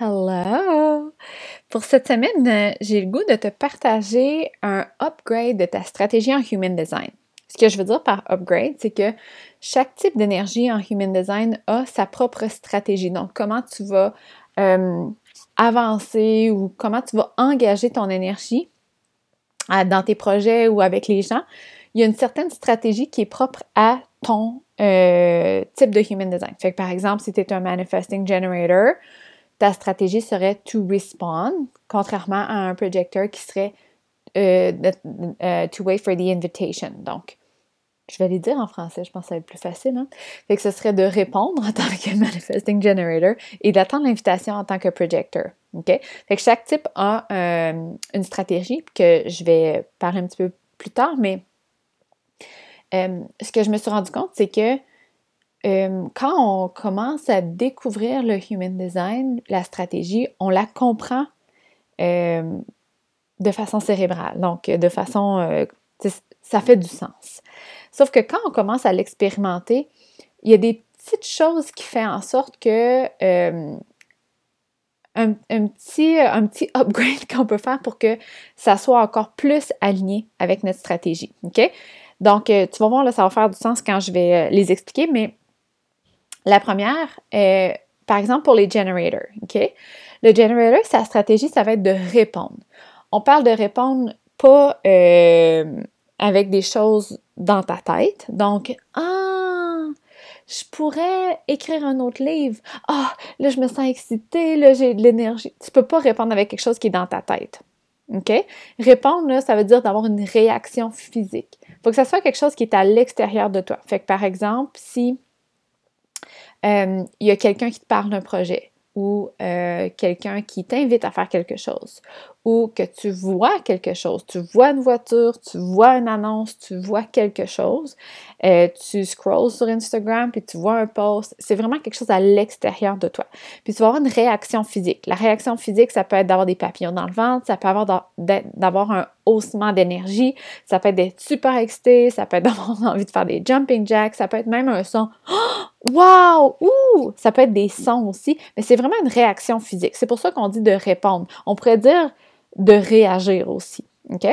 Hello! Pour cette semaine, euh, j'ai le goût de te partager un upgrade de ta stratégie en Human Design. Ce que je veux dire par upgrade, c'est que chaque type d'énergie en Human Design a sa propre stratégie. Donc, comment tu vas euh, avancer ou comment tu vas engager ton énergie dans tes projets ou avec les gens. Il y a une certaine stratégie qui est propre à ton euh, type de Human Design. Fait que, par exemple, si tu es un Manifesting Generator, ta stratégie serait to respond, contrairement à un projecteur qui serait euh, euh, to wait for the invitation. Donc, je vais les dire en français, je pense que ça va être plus facile. Hein? Fait que ce serait de répondre en tant que manifesting generator et d'attendre l'invitation en tant que projector. OK? Fait que chaque type a euh, une stratégie que je vais parler un petit peu plus tard, mais ce que je me suis rendu compte, c'est que euh, quand on commence à découvrir le human design, la stratégie, on la comprend euh, de façon cérébrale, donc de façon, euh, ça fait du sens. Sauf que quand on commence à l'expérimenter, il y a des petites choses qui font en sorte que un, petit, un petit upgrade qu'on peut faire pour que ça soit encore plus aligné avec notre stratégie. OK? Donc, tu vas voir, là, ça va faire du sens quand je vais les expliquer, mais la première, est, par exemple, pour les generators, OK? Le generator, sa stratégie, ça va être de répondre. On parle de répondre pas euh, avec des choses dans ta tête. Donc, ah, je pourrais écrire un autre livre. Ah, là, je me sens excitée, là, j'ai de l'énergie. Tu peux pas répondre avec quelque chose qui est dans ta tête. OK? Répondre, ça veut dire d'avoir une réaction physique. Il faut que ça soit quelque chose qui est à l'extérieur de toi. Fait que, par exemple, si euh, il y a quelqu'un qui te parle d'un projet ou euh, quelqu'un qui t'invite à faire quelque chose ou que tu vois quelque chose, tu vois une voiture, tu vois une annonce, tu vois quelque chose, euh, tu scrolls sur Instagram puis tu vois un post, c'est vraiment quelque chose à l'extérieur de toi. Puis tu vas avoir une réaction physique. La réaction physique, ça peut être d'avoir des papillons dans le ventre, ça peut avoir d'avoir un haussement d'énergie, ça peut être d'être super excité, ça peut être d'avoir envie de faire des jumping jacks, ça peut être même un son Wow! Ouh! Ça peut être des sons aussi, mais c'est vraiment une réaction physique. C'est pour ça qu'on dit de répondre. On pourrait dire de réagir aussi. OK?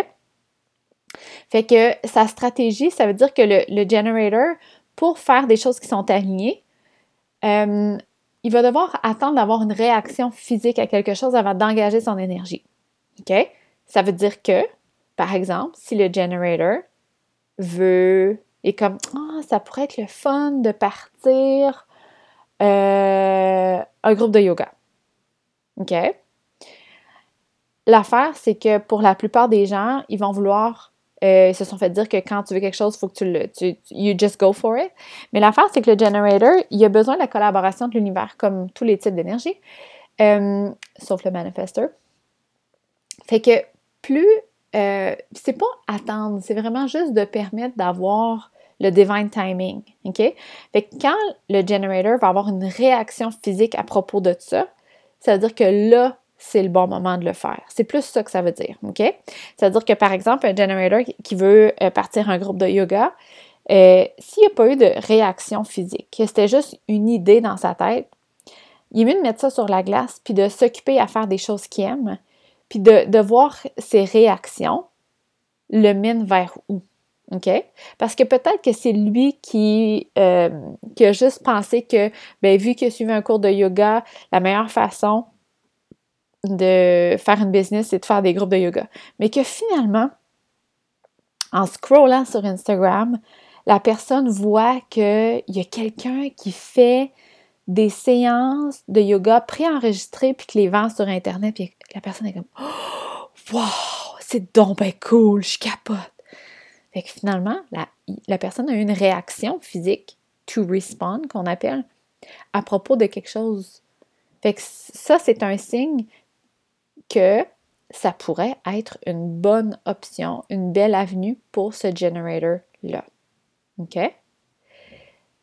Fait que sa stratégie, ça veut dire que le, generator, pour faire des choses qui sont alignées, euh, il va devoir attendre d'avoir une réaction physique à quelque chose avant d'engager son énergie. OK? Ça veut dire que, par exemple, si le generator veut et comme ah, ça pourrait être le fun de partir euh, un groupe de yoga. OK? L'affaire, c'est que pour la plupart des gens, ils vont vouloir, euh, ils se sont fait dire que quand tu veux quelque chose, il faut que tu le, tu, you just go for it. Mais l'affaire, c'est que le generator, il a besoin de la collaboration de l'univers, comme tous les types d'énergie, euh, sauf le manifester. Fait que plus euh, c'est pas attendre, c'est vraiment juste de permettre d'avoir le divine timing. OK? Fait que quand le generator va avoir une réaction physique à propos de ça, ça veut dire que là, c'est le bon moment de le faire. C'est plus ça que ça veut dire. OK? Ça veut dire que, par exemple, un generator qui veut euh, partir un groupe de yoga, euh, s'il n'y a pas eu de réaction physique, que c'était juste une idée dans sa tête, il est mieux de mettre ça sur la glace puis de s'occuper à faire des choses qu'il aime puis de, voir ses réactions le mène vers où. OK? Parce que peut-être que c'est lui qui, euh, qui, a juste pensé que, ben, vu qu'il a suivi un cours de yoga, la meilleure façon de faire une business, c'est de faire des groupes de yoga. Mais que finalement, en scrollant sur Instagram, la personne voit qu'il y a quelqu'un qui fait des séances de yoga préenregistrées puis que les vend sur Internet, puis la personne est comme oh, Wow, c'est donc cool, je capote. Fait que finalement, la, la personne a une réaction physique, to respond, qu'on appelle, à propos de quelque chose. Fait que ça, c'est un signe que ça pourrait être une bonne option, une belle avenue pour ce generator-là. OK?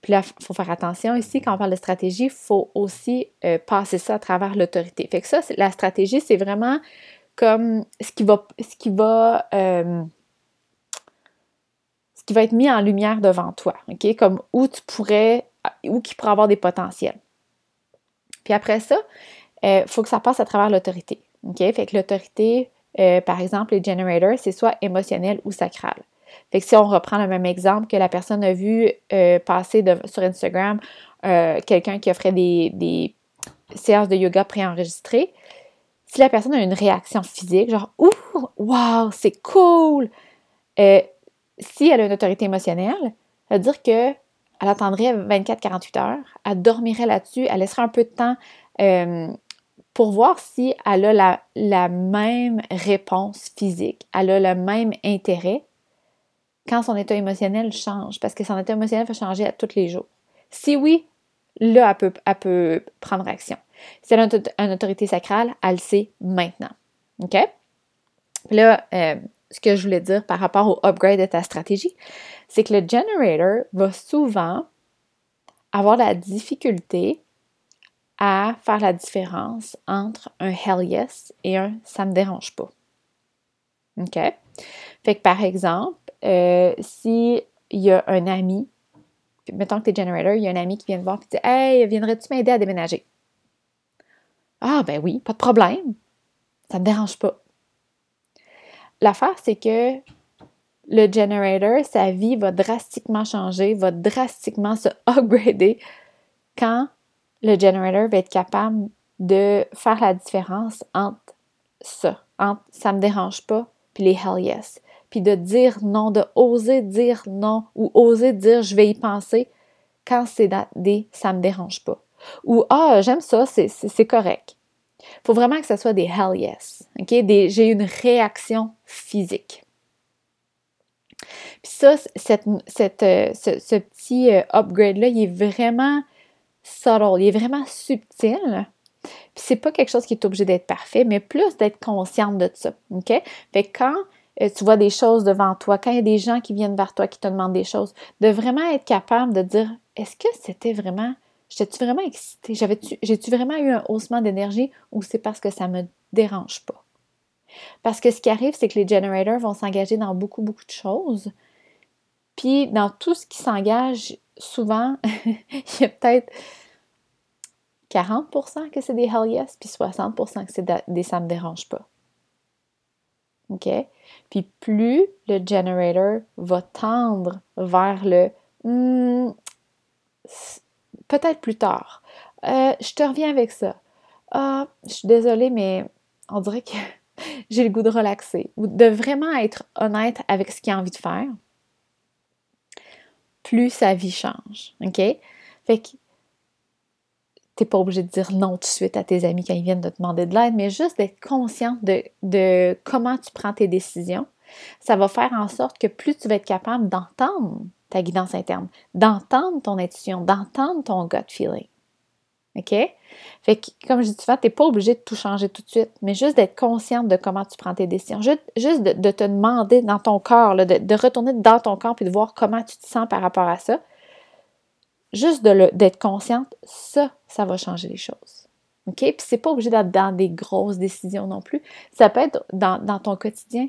Puis là, il faut faire attention ici, quand on parle de stratégie, il faut aussi euh, passer ça à travers l'autorité. Fait que ça, la stratégie, c'est vraiment comme ce qui va, ce qui va, euh, ce qui va être mis en lumière devant toi, OK? Comme où tu pourrais, où qui pourrait avoir des potentiels. Puis après ça, il euh, faut que ça passe à travers l'autorité. OK? Fait que l'autorité, euh, par exemple, les generators, c'est soit émotionnel ou sacral. Fait que si on reprend le même exemple que la personne a vu euh, passer sur Instagram quelqu'un qui offrait des, des, séances de yoga préenregistrées, si la personne a une réaction physique, genre Ouh, wow, c'est cool! si elle a une autorité émotionnelle, ça veut dire que elle attendrait 24-48 heures, elle dormirait là-dessus, elle laisserait un peu de temps pour voir si elle a la, même réponse physique, elle a le même intérêt quand son état émotionnel change, parce que son état émotionnel va changer à tous les jours. Si oui, là, elle peut, prendre action. Si elle a une, autorité sacrale, elle le sait maintenant. OK? Là, euh, ce que je voulais dire par rapport au upgrade de ta stratégie, c'est que le generator va souvent avoir la difficulté à faire la différence entre un hell yes et un ça me dérange pas. OK? Fait que par exemple, euh, si il y a un ami, mettons que tu es generator, il y a un ami qui vient te voir et dit Hey, viendrais-tu m'aider à déménager? Ah, ben oui, pas de problème. Ça me dérange pas. L'affaire, c'est que le generator, sa vie va drastiquement changer, va drastiquement se upgrader quand le generator va être capable de faire la différence entre ça, entre ça me dérange pas, puis les hell yes. Puis de dire non, de oser dire non ou oser dire je vais y penser quand c'est des ça me dérange pas. Ou ah, j'aime ça, c'est correct. Faut vraiment que ce soit des hell yes. OK? J'ai une réaction physique. Puis ça, cette, euh, ce, petit euh, upgrade-là, il est vraiment subtle, il est vraiment subtil. Puis c'est pas quelque chose qui est obligé d'être parfait, mais plus d'être consciente de ça. OK? Fait que quand tu vois des choses devant toi, quand il y a des gens qui viennent vers toi, qui te demandent des choses, de vraiment être capable de dire est-ce que c'était vraiment, j'étais-tu vraiment excitée? J'ai-tu vraiment eu un haussement d'énergie ou c'est parce que ça me dérange pas? Parce que ce qui arrive, c'est que les generators vont s'engager dans beaucoup, beaucoup de choses. Puis dans tout ce qui s'engage, souvent, il y a peut-être 40% que c'est des hell yes, puis 60% que c'est des ça me dérange pas. Puis plus le generator va tendre vers le hmm, peut-être plus tard. Euh, je te reviens avec ça. Ah, je suis désolée, mais on dirait que j'ai le goût de relaxer. Ou de vraiment être honnête avec ce qu'il a envie de faire plus sa vie change. OK? T'es pas obligé de dire non tout de suite à tes amis quand ils viennent de te demander de l'aide, mais juste d'être consciente de, de, comment tu prends tes décisions. Ça va faire en sorte que plus tu vas être capable d'entendre ta guidance interne, d'entendre ton intuition, d'entendre ton gut feeling. OK? Fait que, comme je dis souvent, tu n'es pas obligé de tout changer tout de suite, mais juste d'être consciente de comment tu prends tes décisions. Juste, de, te demander dans ton corps, de, retourner dans ton corps et de voir comment tu te sens par rapport à ça. Juste d'être consciente, ça, ça va changer les choses. OK? Puis c'est pas obligé d'être dans des grosses décisions non plus. Ça peut être dans, ton quotidien.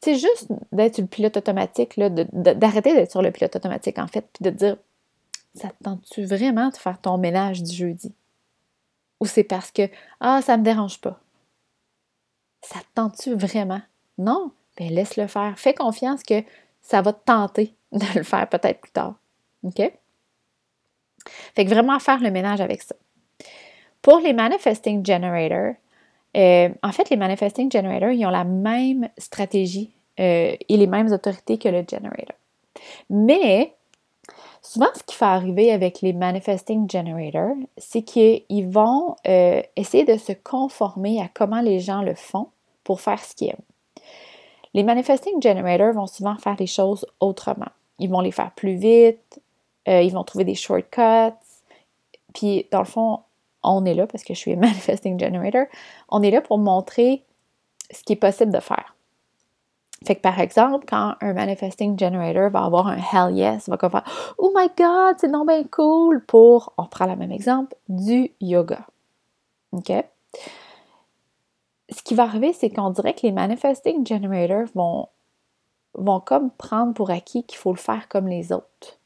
C'est juste d'être sur le pilote automatique, d'arrêter d'être sur le pilote automatique, en fait, puis de dire ça te tente-tu vraiment de faire ton ménage du jeudi? Ou c'est parce que Ah, ça me dérange pas? Ça te tente-tu vraiment? Non? Ben laisse-le faire. Fais confiance que ça va te tenter de le faire peut-être plus tard. OK? Fait que vraiment faire le ménage avec ça. Pour les Manifesting Generators, euh, en fait, les Manifesting Generators, ils ont la même stratégie euh, et les mêmes autorités que le Generator. Mais Souvent, ce qui fait arriver avec les manifesting generators, c'est qu'ils vont euh, essayer de se conformer à comment les gens le font pour faire ce qu'ils aiment. Les manifesting generators vont souvent faire les choses autrement. Ils vont les faire plus vite, euh, ils vont trouver des shortcuts. Puis, dans le fond, on est là parce que je suis manifesting generator. On est là pour montrer ce qui est possible de faire. Fait que par exemple, quand un manifesting generator va avoir un hell yes, va faire Oh my god, c'est non bien cool pour, on prend le même exemple, du yoga. OK? Ce qui va arriver, c'est qu'on dirait que les manifesting generators vont, vont comme prendre pour acquis qu'il faut le faire comme les autres.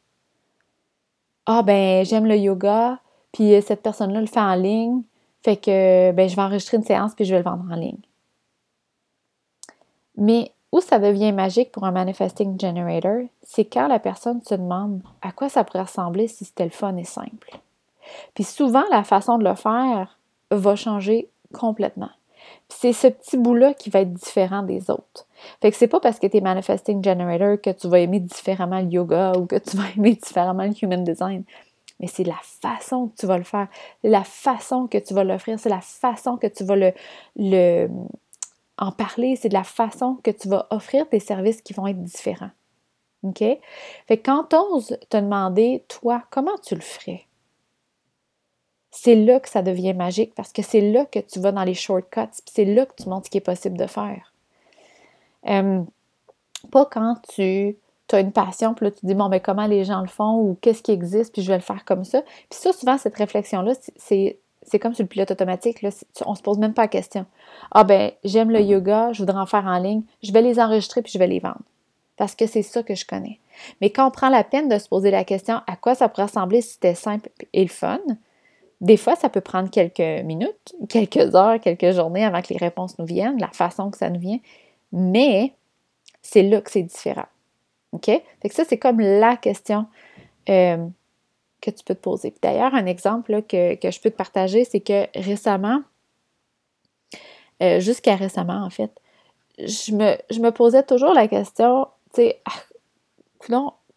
Ah ben, j'aime le yoga, puis cette personne-là le fait en ligne, Fait que ben, je vais enregistrer une séance puis je vais le vendre en ligne. Mais où ça devient magique pour un manifesting generator, c'est quand la personne se demande à quoi ça pourrait ressembler si c'était le fun et simple. Puis souvent, la façon de le faire va changer complètement. C'est ce petit bout-là qui va être différent des autres. Fait que c'est pas parce que tu es manifesting generator que tu vas aimer différemment le yoga ou que tu vas aimer différemment le human design. Mais c'est la façon que tu vas le faire, la façon que tu vas l'offrir, c'est la façon que tu vas en parler, c'est de la façon que tu vas offrir tes services qui vont être différents. OK? Fait que quand oses te demander, toi, comment tu le ferais? C'est là que ça devient magique parce que c'est là que tu vas dans les shortcuts, c'est là que tu montres ce qui est possible de faire. pas quand tu as une passion, puis là tu dis, bon, ben comment les gens le font ou qu'est-ce qui existe, puis je vais le faire comme ça. Puis ça, souvent, cette réflexion-là, c'est, comme sur le pilote automatique, là, on se pose même pas la question. Ah ben, j'aime le yoga, je voudrais en faire en ligne, je vais les enregistrer puis je vais les vendre. Parce que c'est ça que je connais. Mais quand on prend la peine de se poser la question à quoi ça pourrait ressembler si c'était simple et le fun, des fois, ça peut prendre quelques minutes, quelques heures, quelques journées avant que les réponses nous viennent, la façon que ça nous vient, mais c'est là que c'est différent. OK? Fait que ça, c'est comme la question euh, que tu peux te poser. D'ailleurs, un exemple que, je peux te partager, c'est que récemment, euh, jusqu'à récemment, en fait, je me, posais toujours la question, tu sais, ah,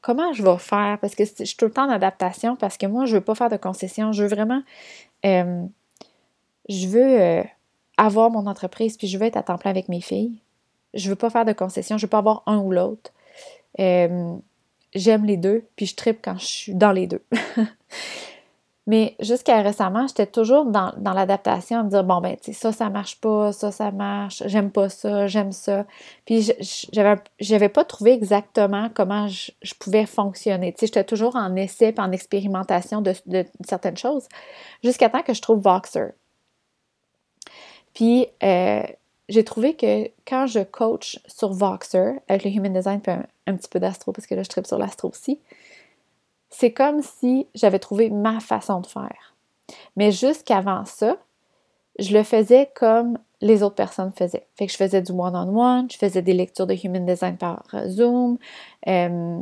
comment je vais faire? Parce que je suis tout le temps en adaptation, parce que moi, je ne veux pas faire de concessions. Je veux vraiment. Euh, je veux euh, avoir mon entreprise, puis je veux être à temps plein avec mes filles. Je ne veux pas faire de concessions. Je ne veux pas avoir un ou l'autre. Euh, j'aime les deux, puis je tripe quand je suis dans les deux. Mais jusqu'à récemment, j'étais toujours dans, l'adaptation à me dire bon, ben, tu sais, ça, ça marche pas, ça, ça marche, j'aime pas ça, j'aime ça. Puis j'avais, pas trouvé exactement comment je, pouvais fonctionner. Tu sais, j'étais toujours en essai en expérimentation de, certaines choses jusqu'à temps que je trouve Voxer. Puis euh, j'ai trouvé que quand je coach sur Voxer, avec le Human Design puis un, un petit peu d'astro, parce que là, je tripe sur l'astro aussi, c'est comme si j'avais trouvé ma façon de faire. Mais jusqu'avant ça, je le faisais comme les autres personnes faisaient. Fait que je faisais du one-on-one, je faisais des lectures de Human Design par Zoom, euh,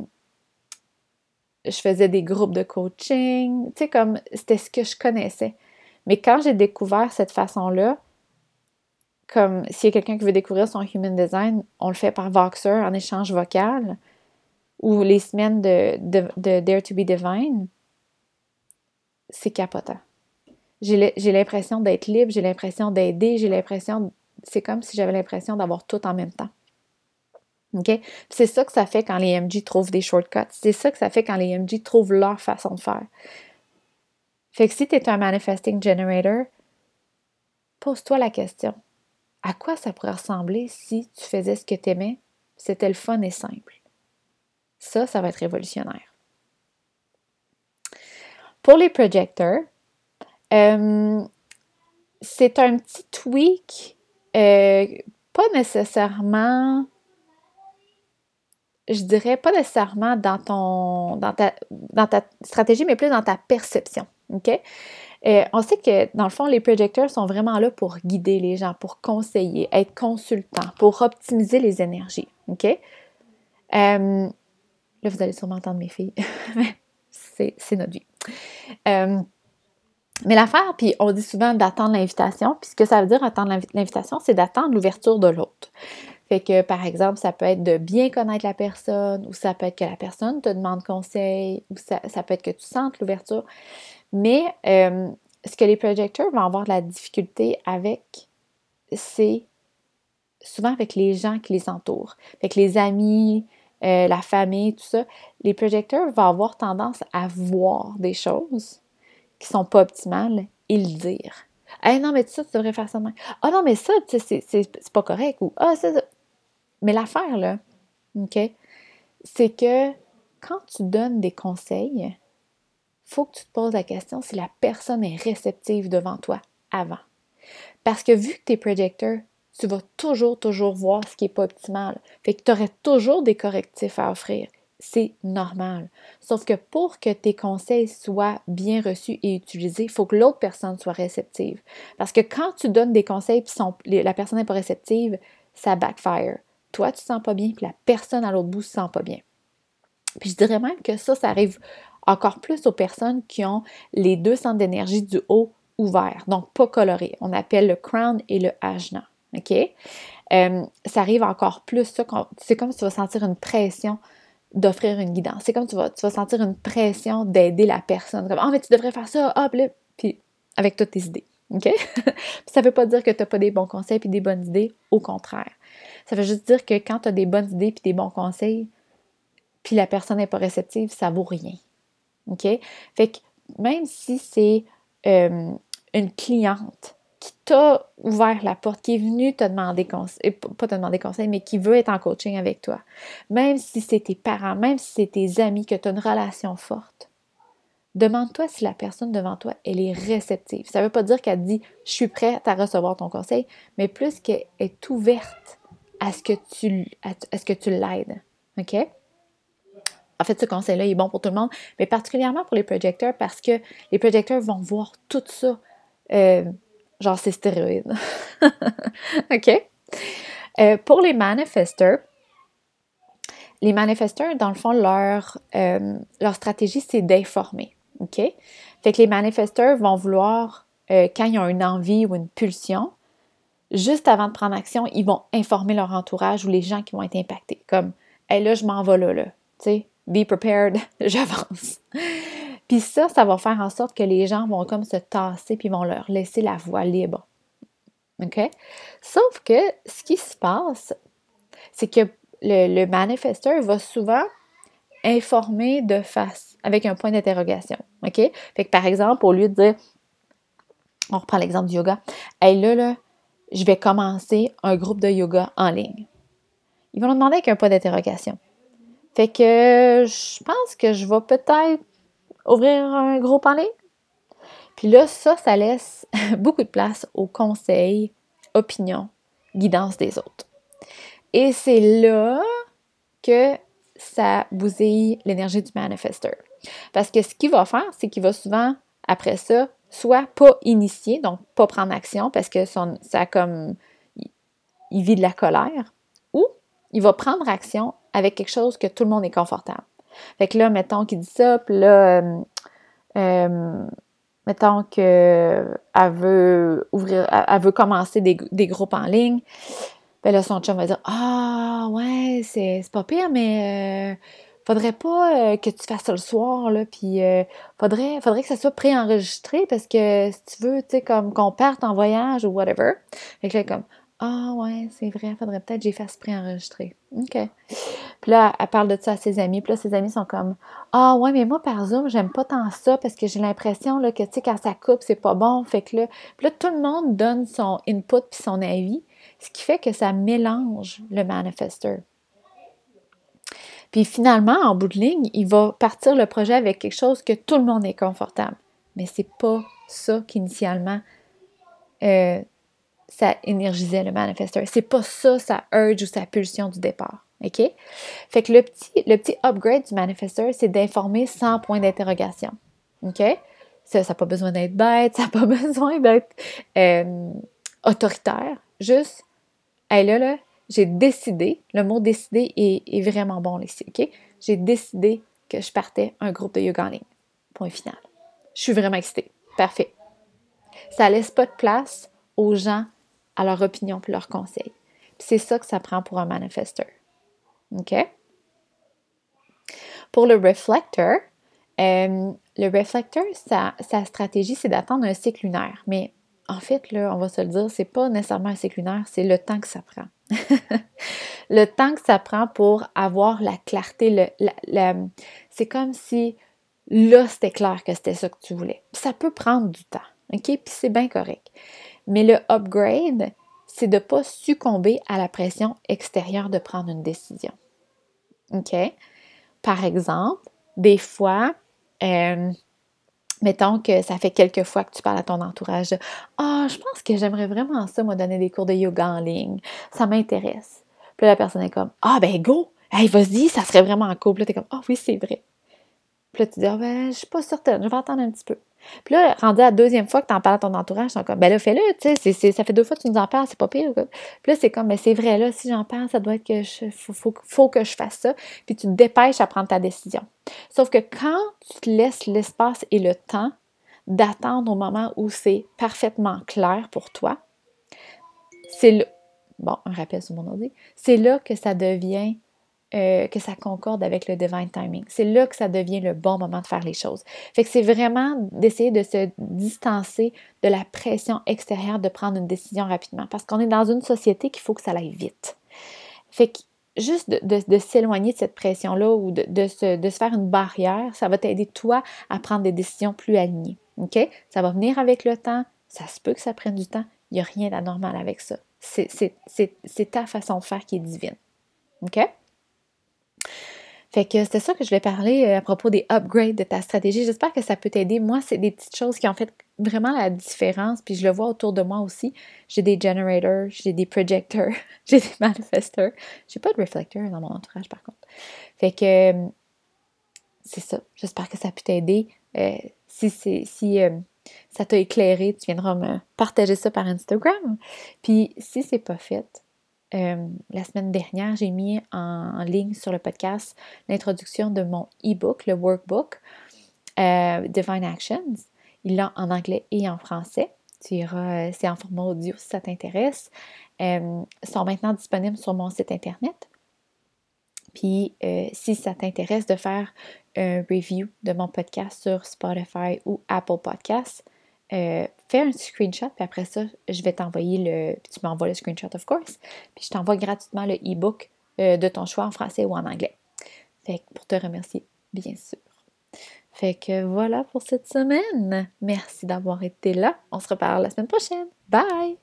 je faisais des groupes de coaching, tu sais, comme c'était ce que je connaissais. Mais quand j'ai découvert cette façon-là, comme s'il y a quelqu'un qui veut découvrir son Human Design, on le fait par Voxer en échange vocal ou les semaines de, Dare to be Divine, c'est capotant. J'ai l'impression d'être libre, j'ai l'impression d'aider, j'ai l'impression, c'est comme si j'avais l'impression d'avoir tout en même temps. OK? C'est ça que ça fait quand les MG trouvent des shortcuts. C'est ça que ça fait quand les MG trouvent leur façon de faire. Fait que si tu es un manifesting generator, pose-toi la question. À quoi ça pourrait ressembler si tu faisais ce que tu aimais? C'était le fun et simple. Ça, ça va être révolutionnaire. Pour les projecteurs, euh, c'est un petit tweak, euh, pas nécessairement, je dirais pas nécessairement dans ton, dans ta, dans ta stratégie, mais plus dans ta perception. OK? Euh, on sait que, dans le fond, les projecteurs sont vraiment là pour guider les gens, pour conseiller, être consultants, pour optimiser les énergies. OK? Là, vous allez sûrement entendre mes filles. c'est notre vie. Euh, mais l'affaire, puis on dit souvent d'attendre l'invitation, puis ce que ça veut dire attendre l'invitation, c'est d'attendre l'ouverture de l'autre. Fait que, par exemple, ça peut être de bien connaître la personne, ou ça peut être que la personne te demande conseil, ou ça, peut être que tu sentes l'ouverture. Mais euh, ce que les projecteurs vont avoir de la difficulté avec, c'est souvent avec les gens qui les entourent. Avec les amis, euh, la famille, tout ça, les projecteurs vont avoir tendance à voir des choses qui sont pas optimales et le dire. Ah non, mais ça, tu devrais faire ça de Ah non, mais ça, c'est pas correct. Ou Ah, ça, Mais l'affaire, là, OK, c'est que quand tu donnes des conseils, faut que tu te poses la question si la personne est réceptive devant toi avant. Parce que vu que tu es projecteur, tu vas toujours, toujours voir ce qui n'est pas optimal. Fait que tu aurais toujours des correctifs à offrir. c'est normal. Sauf que pour que tes conseils soient bien reçus et utilisés, il faut que l'autre personne soit réceptive. Parce que quand tu donnes des conseils et la personne n'est pas réceptive, ça backfire. Toi, tu ne te sens pas bien, puis la personne à l'autre bout ne se sent pas bien. Puis je dirais même que ça, ça arrive encore plus aux personnes qui ont les deux centres d'énergie du haut ouverts, donc pas colorés. On appelle le crown et le ajna. OK? Euh, ça arrive encore plus, ça, c'est comme si tu vas sentir une pression d'offrir une guidance. C'est comme tu vas, tu vas sentir une pression d'aider la personne. Comme, ah, mais tu devrais faire ça, hop, là, puis avec toutes tes idées. OK? ça ne veut pas dire que tu n'as pas des bons conseils puis des bonnes idées. Au contraire. Ça veut juste dire que quand tu as des bonnes idées puis des bons conseils, puis la personne n'est pas réceptive, ça vaut rien. OK? Fait que même si c'est euh, une cliente qui t'a ouvert la porte, qui est venue te demander conseil, euh, pas te demander conseil, mais qui veut être en coaching avec toi, même si c'est tes parents, même si c'est tes amis, que tu as une relation forte, demande-toi si la personne devant toi, elle est réceptive. Ça ne veut pas dire qu'elle dit je suis prête à recevoir ton conseil, mais plus qu'elle est ouverte à ce que tu, à ce que tu l'aides. OK? En fait, ce conseil-là est bon pour tout le monde, mais particulièrement pour les projecteurs parce que les projecteurs vont voir tout ça. Euh, genre, c'est stéroïde. OK? Euh, pour les manifesteurs, les manifesteurs, dans le fond, leur, euh, leur stratégie, c'est d'informer. OK? Fait que les manifesteurs vont vouloir, quand ils ont une envie ou une pulsion, juste avant de prendre action, ils vont informer leur entourage ou les gens qui vont être impactés. Comme, hey, là, je m'en vais là, là. Tu sais, be prepared, j'avance. Puis ça, ça va faire en sorte que les gens vont comme se tasser puis vont leur laisser la voie libre. OK? Sauf que ce qui se passe, c'est que le, manifesteur va souvent informer de face, avec un point d'interrogation. OK? Fait que par exemple, au lieu de dire, on reprend l'exemple du yoga, hey là, là, je vais commencer un groupe de yoga en ligne. Ils vont nous demander avec un point d'interrogation. Fait que je pense que je vais peut-être ouvrir un en ligne. Puis là, ça, ça laisse beaucoup de place aux conseils, opinions, guidance des autres. Et c'est là que ça bousille l'énergie du manifesteur. Parce que ce qu'il va faire, c'est qu'il va souvent, après ça, soit pas initier, donc pas prendre action parce que son, ça comme il vit de la colère, ou il va prendre action avec quelque chose que tout le monde est confortable. Fait que là, mettons qu'il dit ça, puis là, euh, euh, mettons qu'elle veut ouvrir, elle veut commencer des, groupes en ligne. Ben là, son chum va dire Ah, ouais, c'est pas pire, mais euh, faudrait pas que tu fasses ça le soir, là, puis faudrait, faudrait que ça soit préenregistré parce que si tu veux, tu sais, comme qu'on parte en voyage ou whatever. Fait que là, comme ah ouais, c'est vrai, faudrait peut-être que j'y fasse préenregistrer. OK. Puis là, elle parle de ça à ses amis. Puis là, ses amis sont comme Ah ouais, mais moi par Zoom, j'aime pas tant ça parce que j'ai l'impression que tu sais, quand ça coupe, c'est pas bon. Fait que là, puis là, tout le monde donne son input puis son avis. Ce qui fait que ça mélange le manifesteur. Puis finalement, en bout de ligne, il va partir le projet avec quelque chose que tout le monde est confortable. Mais c'est pas ça qu'initialement euh, ça énergisait le manifesteur. C'est pas ça sa urge ou sa pulsion du départ. OK? Fait que le petit, le petit upgrade du manifesteur, c'est d'informer sans point d'interrogation. OK? Ça n'a pas besoin d'être bête, ça n'a pas besoin d'être euh, autoritaire. Juste, hey, là, là, j'ai décidé, le mot décider est, est vraiment bon ici, OK? J'ai décidé que je partais un groupe de yoga en ligne. Point final. Je suis vraiment excitée. Parfait. Ça laisse pas de place aux gens à leur opinion puis leurs conseils. c'est ça que ça prend pour un manifesteur. OK? Pour le reflector, euh, le reflector, sa, sa stratégie, c'est d'attendre un cycle lunaire. Mais en fait, là, on va se le dire, c'est pas nécessairement un cycle lunaire, c'est le temps que ça prend. le temps que ça prend pour avoir la clarté, c'est comme si là, c'était clair que c'était ça que tu voulais. ça peut prendre du temps, OK? Puis c'est bien correct. Mais le upgrade, c'est de ne pas succomber à la pression extérieure de prendre une décision. OK? Par exemple, des fois, euh, mettons que ça fait quelques fois que tu parles à ton entourage Ah, je pense que j'aimerais vraiment ça, moi, donner des cours de yoga en ligne. Ça m'intéresse. Puis la personne est comme Ah, ben go! Hey, vas-y, ça serait vraiment cool. Puis là, t'es comme, oh oui, c'est vrai. Puis là, tu dis, ah ben, je suis pas certaine, je vais attendre un petit peu. Puis là, rendu la deuxième fois que tu en parles à ton entourage, ils comme, ben là, fais-le, tu sais, ça fait deux fois que tu nous en parles, c'est pas pire. Puis là, c'est comme, mais ben, c'est vrai, là, si j'en parle, ça doit être que je, faut, faut, que je fasse ça. Puis tu te dépêches à prendre ta décision. Sauf que quand tu te laisses l'espace et le temps d'attendre au moment où c'est parfaitement clair pour toi, c'est là, bon, un rappel sur mon ordi, c'est là que ça devient euh, que ça concorde avec le divine timing. C'est là que ça devient le bon moment de faire les choses. Fait que c'est vraiment d'essayer de se distancer de la pression extérieure de prendre une décision rapidement parce qu'on est dans une société qu'il faut que ça aille vite. Fait que juste de, s'éloigner de cette pression-là ou de, se, faire une barrière, ça va t'aider toi à prendre des décisions plus alignées. OK? Ça va venir avec le temps. Ça se peut que ça prenne du temps. Il n'y a rien d'anormal avec ça. C'est ta façon de faire qui est divine. OK? Fait que c'était ça que je voulais parler euh, à propos des upgrades de ta stratégie. J'espère que ça peut t'aider. Moi, c'est des petites choses qui ont fait vraiment la différence. Puis je le vois autour de moi aussi. J'ai des generators, j'ai des projectors, j'ai des manifestors. J'ai pas de reflectors dans mon entourage par contre. Fait que euh, c'est ça. J'espère que ça peut t'aider. Euh, si ça t'a éclairé, tu viendras me partager ça par Instagram. Puis si c'est pas fait, euh, la semaine dernière, j'ai mis en, ligne sur le podcast l'introduction de mon e-book, le workbook euh, Divine Actions. Il l'a en anglais et en français. Euh, c'est en format audio si ça t'intéresse. Ils sont maintenant disponibles sur mon site internet. Puis, si ça t'intéresse de faire un review de mon podcast sur Spotify ou Apple Podcasts, euh, fais un screenshot, puis après ça, je vais t'envoyer le. Tu m'envoies le screenshot, of course. Puis je t'envoie gratuitement le e-book euh, de ton choix en français ou en anglais. Fait que pour te remercier, bien sûr. Fait que voilà pour cette semaine. Merci d'avoir été là. On se reparle la semaine prochaine. Bye!